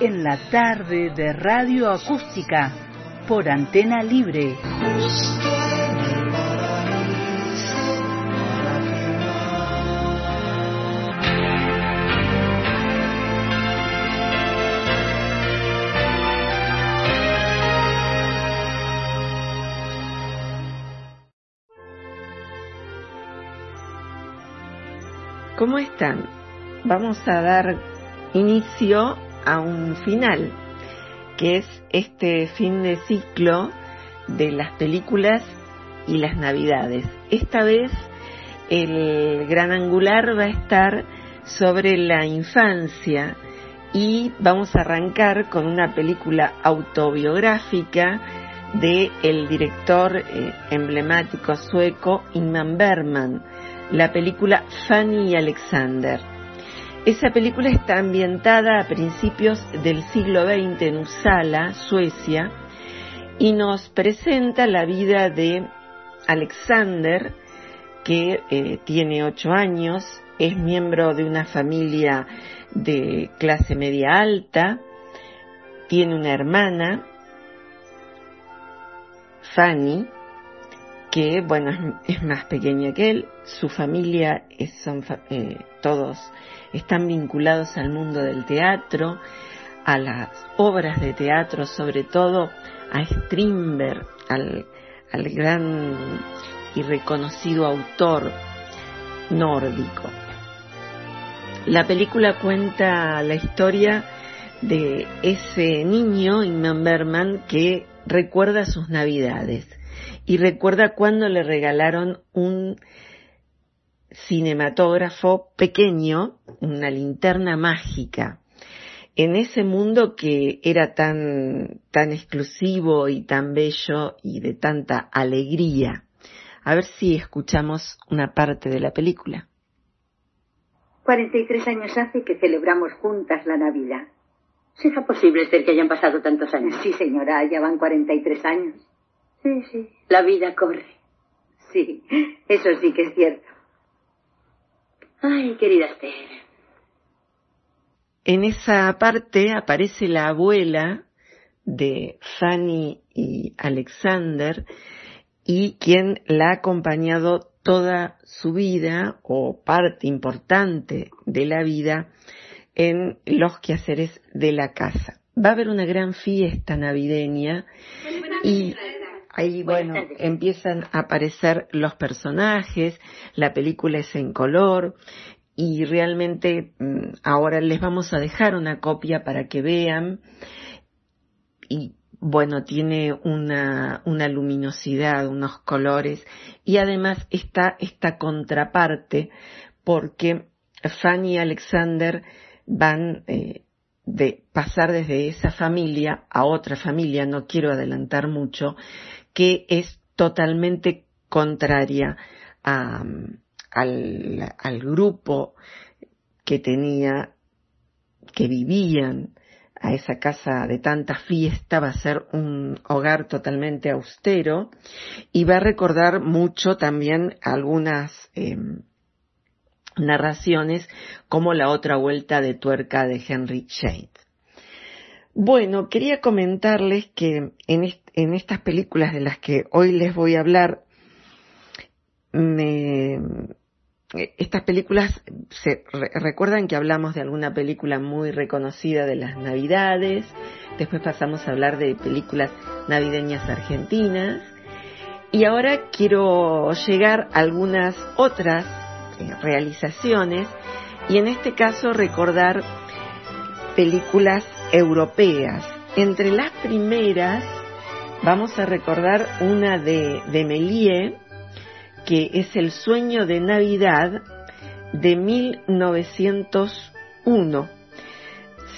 en la tarde de radio acústica por antena libre. ¿Cómo están? Vamos a dar inicio a un final, que es este fin de ciclo de las películas y las navidades. Esta vez el gran angular va a estar sobre la infancia y vamos a arrancar con una película autobiográfica de el director eh, emblemático sueco Ingmar Bergman, la película Fanny y Alexander. Esa película está ambientada a principios del siglo XX en Uppsala, Suecia, y nos presenta la vida de Alexander, que eh, tiene ocho años, es miembro de una familia de clase media alta, tiene una hermana, Fanny, que bueno es, más pequeña que él, su familia son eh, todos están vinculados al mundo del teatro, a las obras de teatro, sobre todo a Strindberg, al, al gran y reconocido autor nórdico. La película cuenta la historia de ese niño, Inman Berman, que recuerda sus navidades y recuerda cuando le regalaron un cinematógrafo pequeño, una linterna mágica, en ese mundo que era tan, tan exclusivo y tan bello y de tanta alegría. A ver si escuchamos una parte de la película. 43 años hace que celebramos juntas la Navidad. ¿Será posible ser que hayan pasado tantos años? Sí, señora, ya van 43 años. Sí, sí. La vida corre. Sí, eso sí que es cierto. Ay, querida Esther. En esa parte aparece la abuela de Fanny y Alexander y quien la ha acompañado toda su vida o parte importante de la vida en los quehaceres de la casa. Va a haber una gran fiesta navideña y Ahí, bueno, empiezan a aparecer los personajes, la película es en color y realmente mm, ahora les vamos a dejar una copia para que vean. Y bueno, tiene una, una luminosidad, unos colores. Y además está esta contraparte porque Fanny y Alexander van eh, de pasar desde esa familia a otra familia, no quiero adelantar mucho, que es totalmente contraria al, al grupo que tenía, que vivían a esa casa de tanta fiesta, va a ser un hogar totalmente austero y va a recordar mucho también algunas em, narraciones como la otra vuelta de tuerca de Henry Shade. Bueno, quería comentarles que en, en estas películas de las que hoy les voy a hablar, estas películas, se recuerdan que hablamos de alguna película muy reconocida de las Navidades, después pasamos a hablar de películas navideñas argentinas, y ahora quiero llegar a algunas otras eh, realizaciones, y en este caso recordar películas europeas. Entre las primeras vamos a recordar una de, de Méliès, que es El sueño de Navidad de 1901.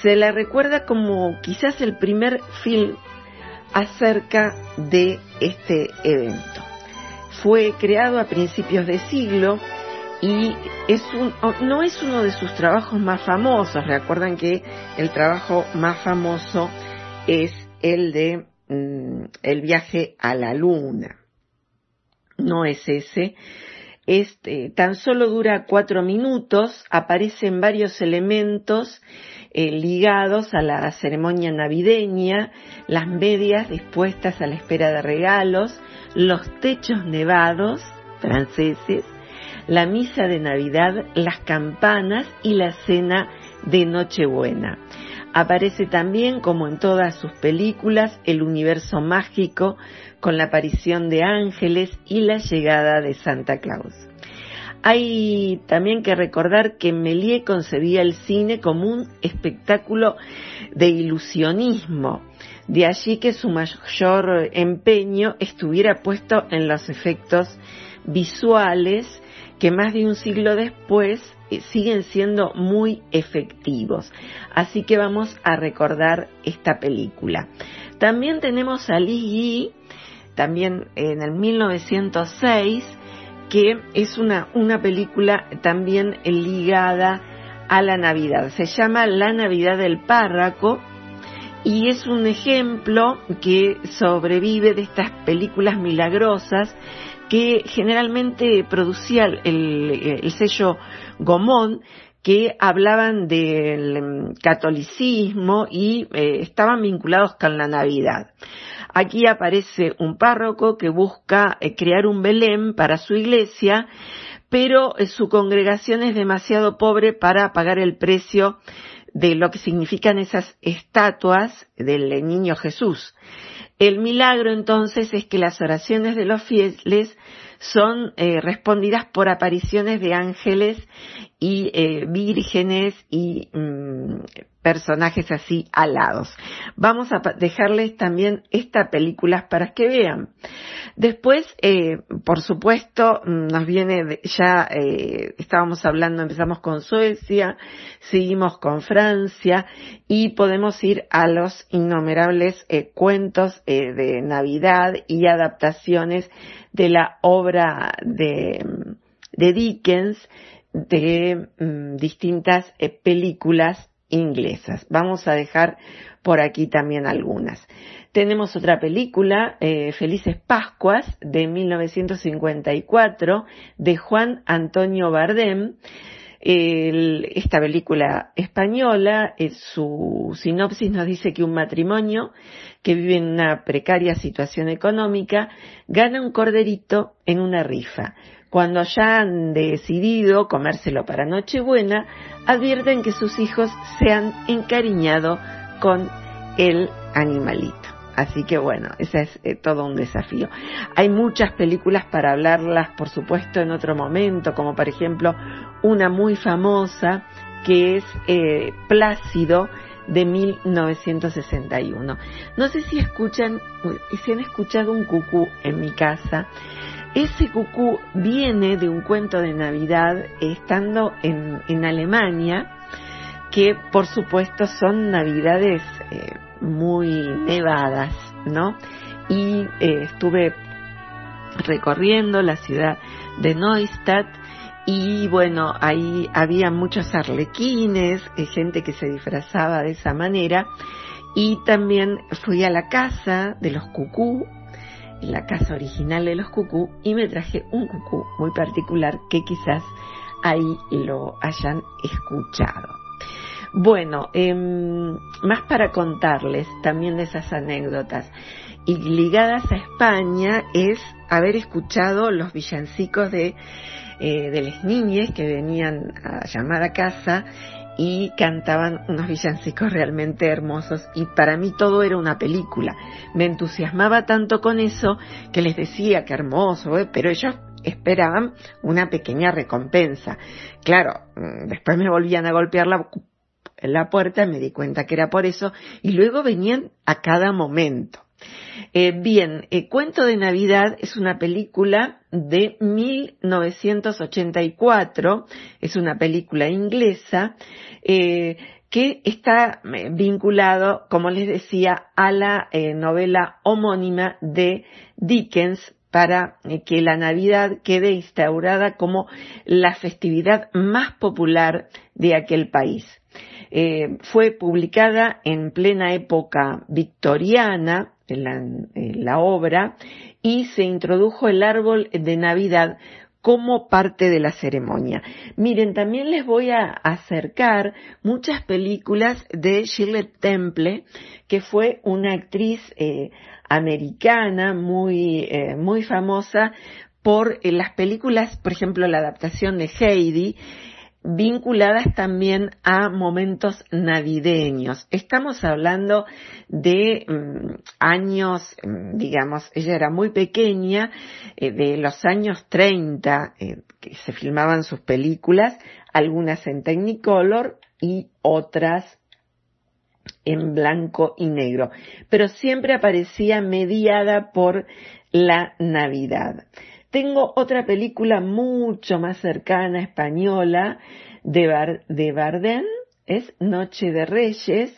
se la recuerda como quizás el primer film acerca de este evento. Fue creado a principios de siglo y es un, no es uno de sus trabajos más famosos. Recuerdan que el trabajo más famoso es el de mm, el viaje a la luna. No es ese. Este, tan solo dura cuatro minutos, aparecen varios elementos eh, ligados a la ceremonia navideña, las medias dispuestas a la espera de regalos, los techos nevados franceses, la misa de Navidad, las campanas y la cena de Nochebuena. Aparece también, como en todas sus películas, el universo mágico con la aparición de ángeles y la llegada de Santa Claus. Hay también que recordar que Méliès concebía el cine como un espectáculo de ilusionismo, de allí que su mayor empeño estuviera puesto en los efectos visuales que más de un siglo después siguen siendo muy efectivos. Así que vamos a recordar esta película. También tenemos a Li Yi, también en el 1906, que es una, una película también ligada a la Navidad. Se llama La Navidad del Párraco y es un ejemplo que sobrevive de estas películas milagrosas que generalmente producía el, sello Gomón que hablaban del em, catolicismo y eh, estaban vinculados con la Navidad. Aquí aparece un párroco que busca eh, crear un Belén para su iglesia, pero eh, su congregación es demasiado pobre para pagar el precio de lo que significan esas estatuas del niño Jesús. El milagro entonces es que las oraciones de los fieles son eh, respondidas por apariciones de ángeles y eh, vírgenes y mm, personajes así alados. Vamos a dejarles también estas películas para que vean. Después, eh, por supuesto, mm, nos viene ya, eh, estábamos hablando, empezamos con Suecia, seguimos con Francia y podemos ir a los innumerables eh, cuentos eh, de Navidad y adaptaciones de la obra de, de Dickens de mm, distintas eh, películas inglesas. Vamos a dejar por aquí también algunas. Tenemos otra película, eh, Felices Pascuas, de 1954, de Juan Antonio Bardem. esta película española, eh, su sinopsis nos dice que un matrimonio que vive en una precaria situación económica gana un corderito en una rifa. Cuando ya han decidido comérselo para Nochebuena, advierten que sus hijos se han encariñado con el animalito. Así que bueno, ese es eh, todo un desafío. Hay muchas películas para hablarlas, por supuesto, en otro momento, como por ejemplo una muy famosa que es eh, Plácido de 1961. No sé si escuchan, si han escuchado un cucú en mi casa. Ese cucú viene de un cuento de Navidad estando en, en Alemania, que por supuesto son Navidades eh, muy nevadas, ¿no? Y eh, estuve recorriendo la ciudad de Neustadt y bueno, ahí había muchos arlequines, eh, gente que se disfrazaba de esa manera y también fui a la casa de los cucú la casa original de los cucú y me traje un cucú muy particular que quizás ahí lo hayan escuchado. Bueno, em, más para contarles también de esas anécdotas y ligadas a España es haber escuchado los villancicos de, eh, de las niñas que venían a llamar a casa y cantaban unos villancicos realmente hermosos y para mí todo era una película. Me entusiasmaba tanto con eso que les decía que hermoso, ¿eh? pero ellos esperaban una pequeña recompensa. Claro, mm, después me volvían a golpear la, la puerta, me di cuenta que era por eso y luego venían a cada momento. Eh, bien, eh, Cuento de Navidad es una película de 1984, es una película inglesa, eh, que está eh, vinculado, como les decía, a la novela homónima de Dickens para que la Navidad quede instaurada como la festividad más popular de aquel país. fue publicada en plena época victoriana, la obra, y se introdujo el árbol de Navidad como parte de la ceremonia. Miren, también les voy a acercar muchas películas de Shirley Temple, que fue una actriz eh, americana muy, eh, muy famosa por eh, las películas, por ejemplo, la adaptación de Heidi, vinculadas también a momentos navideños. Estamos hablando de mm, años, mm, digamos, ella era muy pequeña, eh, de los años 30, eh, que se filmaban sus películas, algunas en Technicolor y otras en blanco y negro, pero siempre aparecía mediada por la Navidad. Tengo otra película mucho más cercana, española, de, Bar de Bardem, es Noche de Reyes,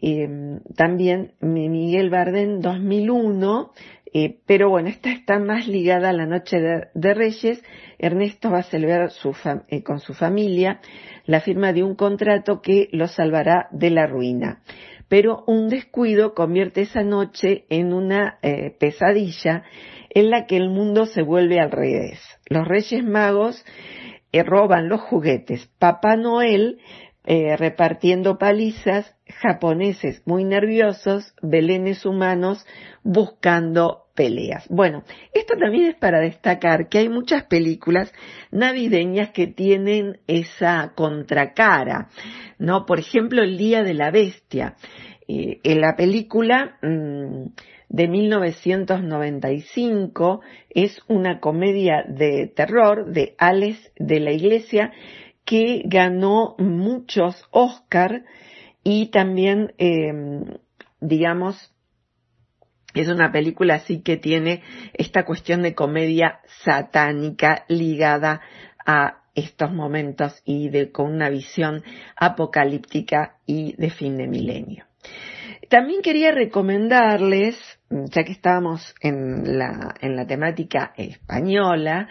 em, también Miguel Bardem 2001, eh, pero bueno, esta está más ligada a la Noche de, Reyes. Ernesto va a celebrar eh, con su familia la firma de un contrato que lo salvará de la ruina. Pero un descuido convierte esa noche en una eh, pesadilla en la que el mundo se vuelve al revés. Los Reyes Magos eh, roban los juguetes. Papá Noel eh, repartiendo palizas, japoneses muy nerviosos, belenes humanos buscando peleas. Bueno, esto también es para destacar que hay muchas películas navideñas que tienen esa contracara, ¿no? Por ejemplo, El Día de la Bestia. Eh, en la película mm, de 1995. Es una comedia de terror de Alex de la Iglesia que ganó muchos Oscar y también, em, digamos, es una película así que tiene esta cuestión de comedia satánica ligada a estos momentos y de, con una visión apocalíptica y de fin de milenio. También quería recomendarles, ya que estábamos en la, en la temática española,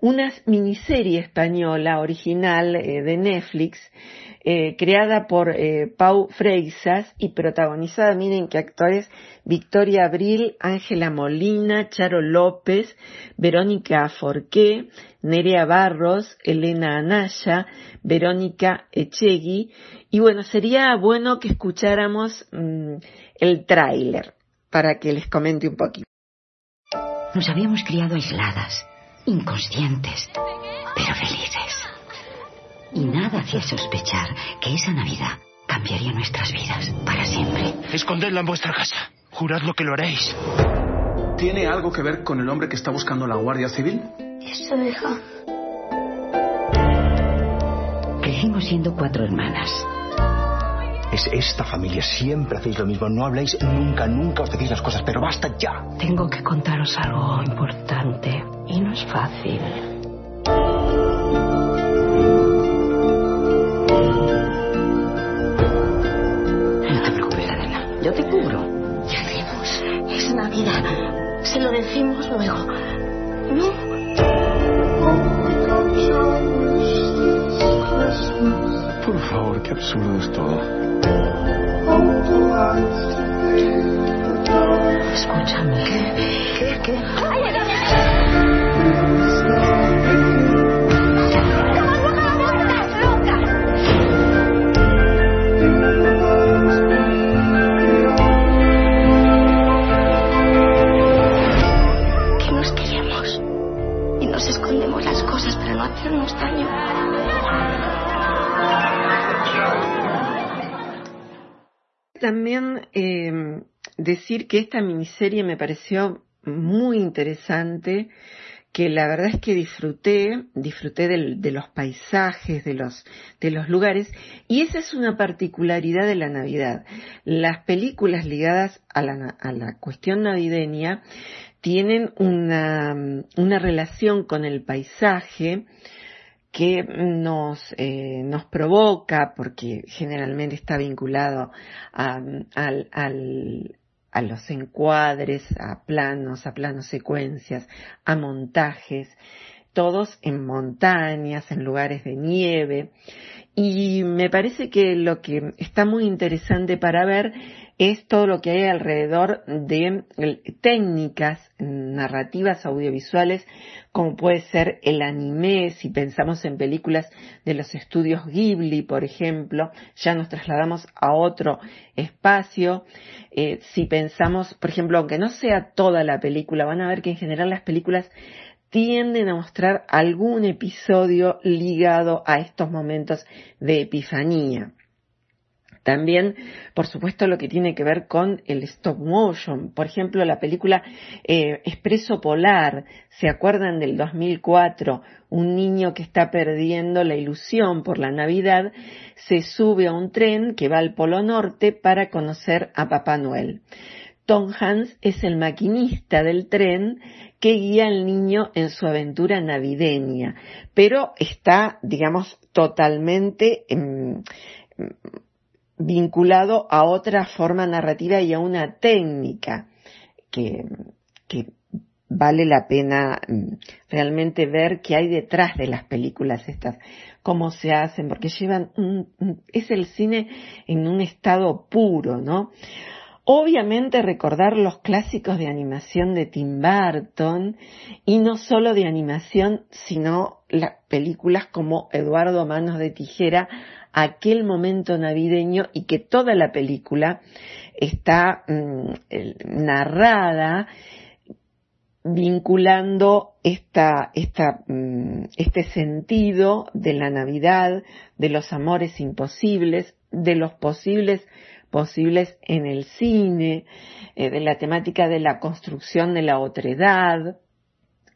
una miniserie española original eh, de Netflix, eh, creada por eh, Pau Freixas y protagonizada, miren qué actores, Victoria Abril, Ángela Molina, Charo López, Verónica Forqué, Nerea Barros, Elena Anaya, Verónica Echegui. Y bueno, sería bueno que escucháramos mm, el tráiler para que les comente un poquito. Nos habíamos criado aisladas, inconscientes, pero felices. Y nada hacía sospechar que esa Navidad cambiaría nuestras vidas para siempre. Escondedla en vuestra casa. Jurad lo que lo haréis. ¿Tiene algo que ver con el hombre que está buscando la Guardia Civil? Es su hija. Crecimos siendo cuatro hermanas. Es esta familia, siempre hacéis lo mismo, no habláis nunca, nunca os decís las cosas, pero basta ya. Tengo que contaros algo importante y no es fácil. No te preocupes, Adela, yo te cubro. Ya vemos, es Navidad. Se lo decimos luego. ¿No? Por favor, qué absurdo es todo. Escúchame. ¿Qué? ¿Qué? Que decir que esta miniserie me pareció muy interesante, que la verdad es que disfruté, disfruté de los paisajes, de los, de los lugares, y esa es una particularidad de la Navidad. Las películas ligadas a la, a la cuestión navideña tienen una, una relación con el paisaje que nos, eh, nos provoca, porque generalmente está vinculado a, a los encuadres, a planos, a planos secuencias, a montajes, todos en montañas, en lugares de nieve. Y me parece que lo que está muy interesante para ver es todo lo que hay alrededor de técnicas narrativas audiovisuales como puede ser el anime, si pensamos en películas de los estudios Ghibli, por ejemplo, ya nos trasladamos a otro espacio. Eh, si pensamos, por ejemplo, aunque no sea toda la película, van a ver que en general las películas tienden a mostrar algún episodio ligado a estos momentos de epifanía. También, por supuesto, lo que tiene que ver con el stop motion. Por ejemplo, la película eh, Expreso Polar, ¿se acuerdan del 2004? Un niño que está perdiendo la ilusión por la Navidad se sube a un tren que va al Polo Norte para conocer a Papá Noel. Tom Hans es el maquinista del tren que guía al niño en su aventura navideña, pero está, digamos, totalmente em, vinculado a otra forma narrativa y a una técnica que, vale la pena mm, realmente ver qué hay detrás de las películas estas, cómo se hacen, porque llevan es el cine en un estado puro, ¿no? Obviamente recordar los clásicos de animación de Tim Burton y no solo de animación, sino las películas como Eduardo Manos de Tijera aquel momento navideño y que toda la película está mm, narrada vinculando esta, esta, mm, este sentido de la Navidad, de los amores imposibles, de los posibles posibles en el cine, eh, de la temática de la construcción de la otredad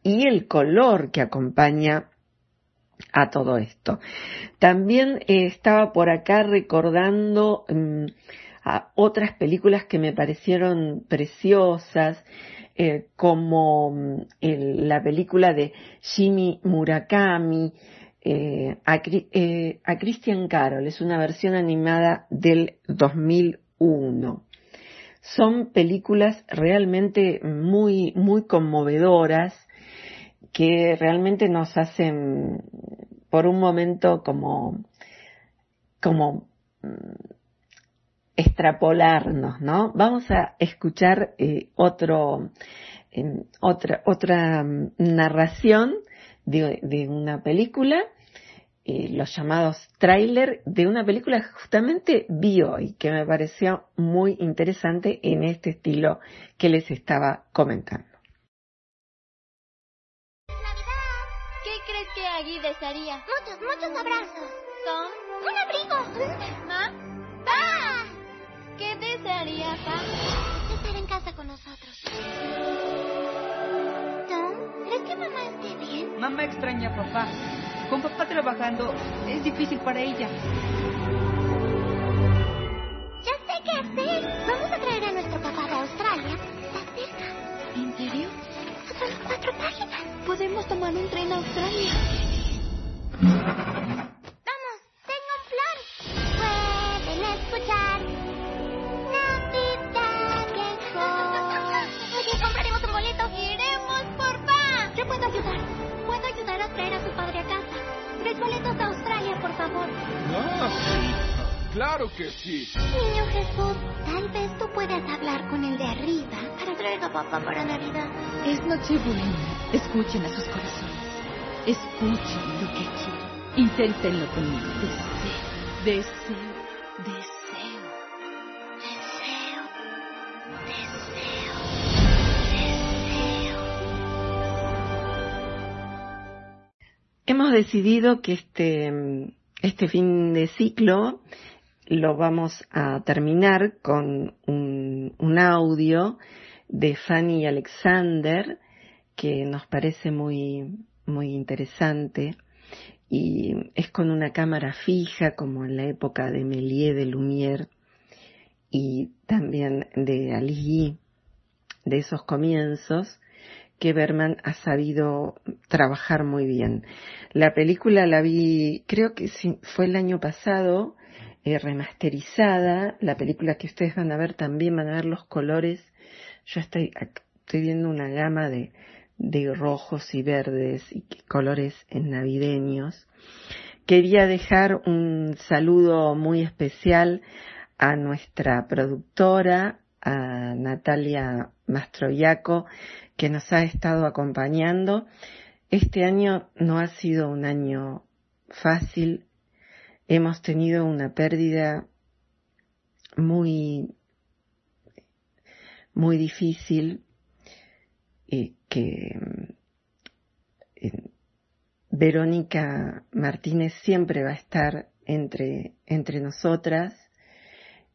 y el color que acompaña a todo esto. También eh, estaba por acá recordando mm, a otras películas que me parecieron preciosas, eh, como mm, la película de Jimmy Murakami, eh, a, a Christian Carol, es una versión animada del 2001 son películas realmente muy, muy conmovedoras que realmente nos hacen por un momento como, como mm, extrapolarnos, ¿no? Vamos a escuchar eh, otro, otra, otra mm, narración de, una película, eh, los llamados tráiler de una película que justamente vi hoy, que me pareció muy interesante en este estilo que les estaba comentando. Agui desearía? Muchos, muchos abrazos. Tom. Un abrigo. ¿Ma? ¡Pa! ¿Qué desearía, Pa? Estar en casa con nosotros. Tom, ¿crees que mamá esté bien? Mamá extraña a papá. Con papá trabajando es difícil para ella. Ya sé qué hacer. Vamos a traer a nuestro papá de Australia. Está cerca. ¿En serio? Solo cuatro páginas. Podemos tomar un tren a Australia. Favor. Ah, claro que sí. Niño Jesús, tal vez tú puedas hablar con el de arriba para traer a papá para Navidad. Es Nochebuena. Escuchen a sus corazones. Escuchen lo que quiero. Inténtenlo conmigo. Deseo, deseo, deseo. Deseo, deseo, deseo. Hemos decidido que este, este fin de ciclo lo vamos a terminar con un, audio de Fanny Alexander que nos parece muy, muy interesante. Y es con una cámara fija como en la época de Méliès de Lumière y también de Alice de esos comienzos que Berman ha sabido trabajar muy bien. La película la vi, creo que fue el año pasado, eh, remasterizada. La película que ustedes van a ver también van a ver los colores. Yo estoy, estoy viendo una gama de, de rojos y verdes y colores navideños. Quería dejar un saludo muy especial a nuestra productora, a Natalia Mastroiaco, que nos ha estado acompañando. Este año no ha sido un año fácil. Hemos tenido una pérdida muy, muy difícil y que eh, Verónica Martínez siempre va a estar entre, entre nosotras.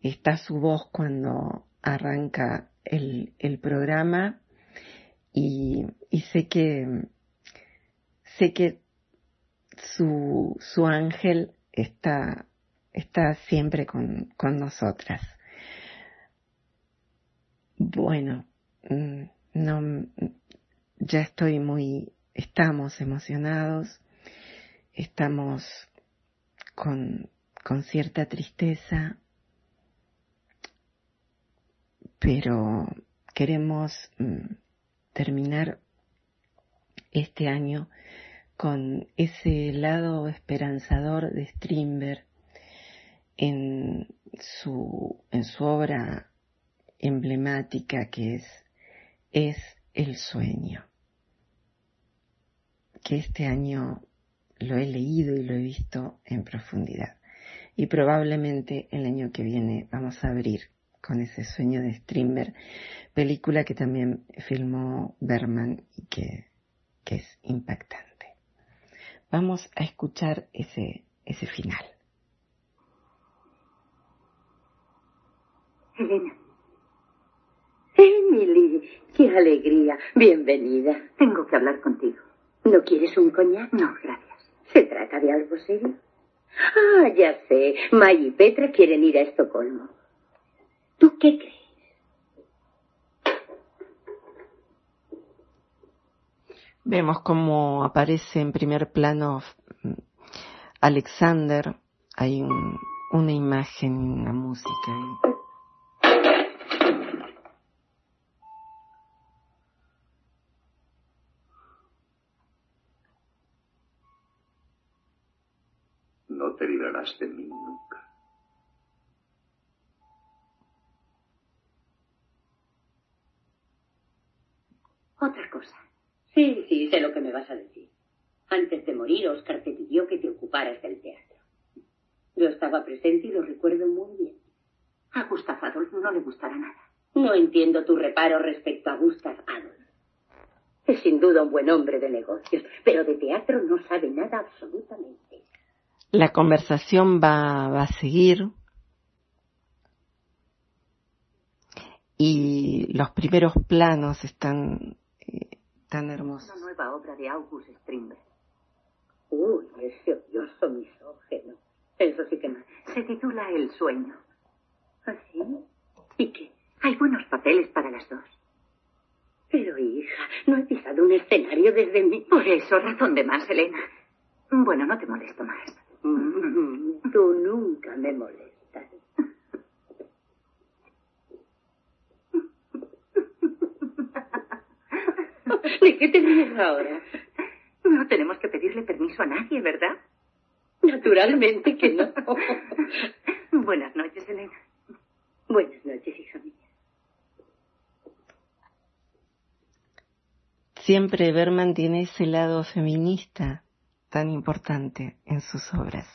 Está su voz cuando arranca el, el programa y, y, sé que sé que su, su ángel está, está siempre con, con nosotras. Bueno, mm, no, ya estoy muy, estamos emocionados, estamos con, con cierta tristeza, pero queremos mm, terminar este año con ese lado esperanzador de Strindberg en su, en su obra emblemática que es, es el sueño, que este año lo he leído y lo he visto en profundidad. Y probablemente el año que viene vamos a abrir con ese sueño de Strindberg, película que también filmó Berman y que, que es impactante. Vamos a escuchar ese, ese final. Elena. Emily, qué alegría. Bienvenida. Tengo que hablar contigo. ¿No quieres un coñac? No, gracias. ¿Se trata de algo serio? Ah, ya sé. May y Petra quieren ir a Estocolmo. ¿Tú qué crees? Vemos cómo aparece en primer plano mm, Alexander. Hay un, una imagen, una música. No te librarás de mí nunca. Otra cosa. Sí, sí, sé lo que me vas a decir. Antes de morir, Oscar te pidió que te ocuparas del teatro. Yo estaba presente y lo recuerdo muy bien. A Gustav Adolf no le gustará nada. No entiendo tu reparo respecto a Gustav Adolf. Es sin duda un buen hombre de negocios, pero de teatro no sabe nada absolutamente. La conversación va, va a seguir. Y los primeros planos están tan hermosa. Una nueva obra de August Strindberg. Uy, ese odioso misógeno. Eso sí que no. Se titula El sueño. ¿Así? ¿Ah, ¿Y qué? Hay buenos papeles para las dos. Pero, hija, no he pisado un escenario desde mi... Por eso, razón de más, Elena. Bueno, no te molesto más. Tú nunca me molestas. ¿De qué te ríes ahora? No tenemos que pedirle permiso a nadie, ¿verdad? Naturalmente que no. Buenas noches, Elena. Buenas noches, hija mía. Siempre Berman tiene ese lado feminista tan importante en sus obras.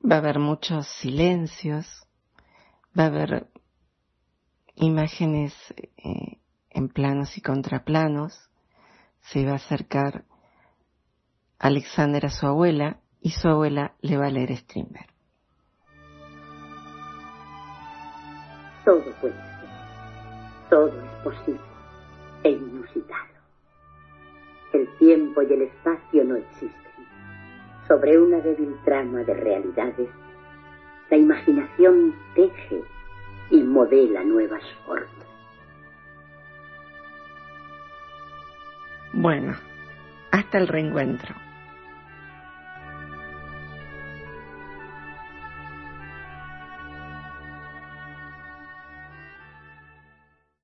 Va a haber muchos silencios, va a haber imágenes eh, en planos y contraplanos, se va a acercar Alexander a su abuela y su abuela le va a leer Strindberg. Todo puede ser, todo es posible e inusitado. El tiempo y el espacio no existen. Sobre una débil trama de realidades, la imaginación teje y modela nuevas formas. Bueno, hasta el reencuentro.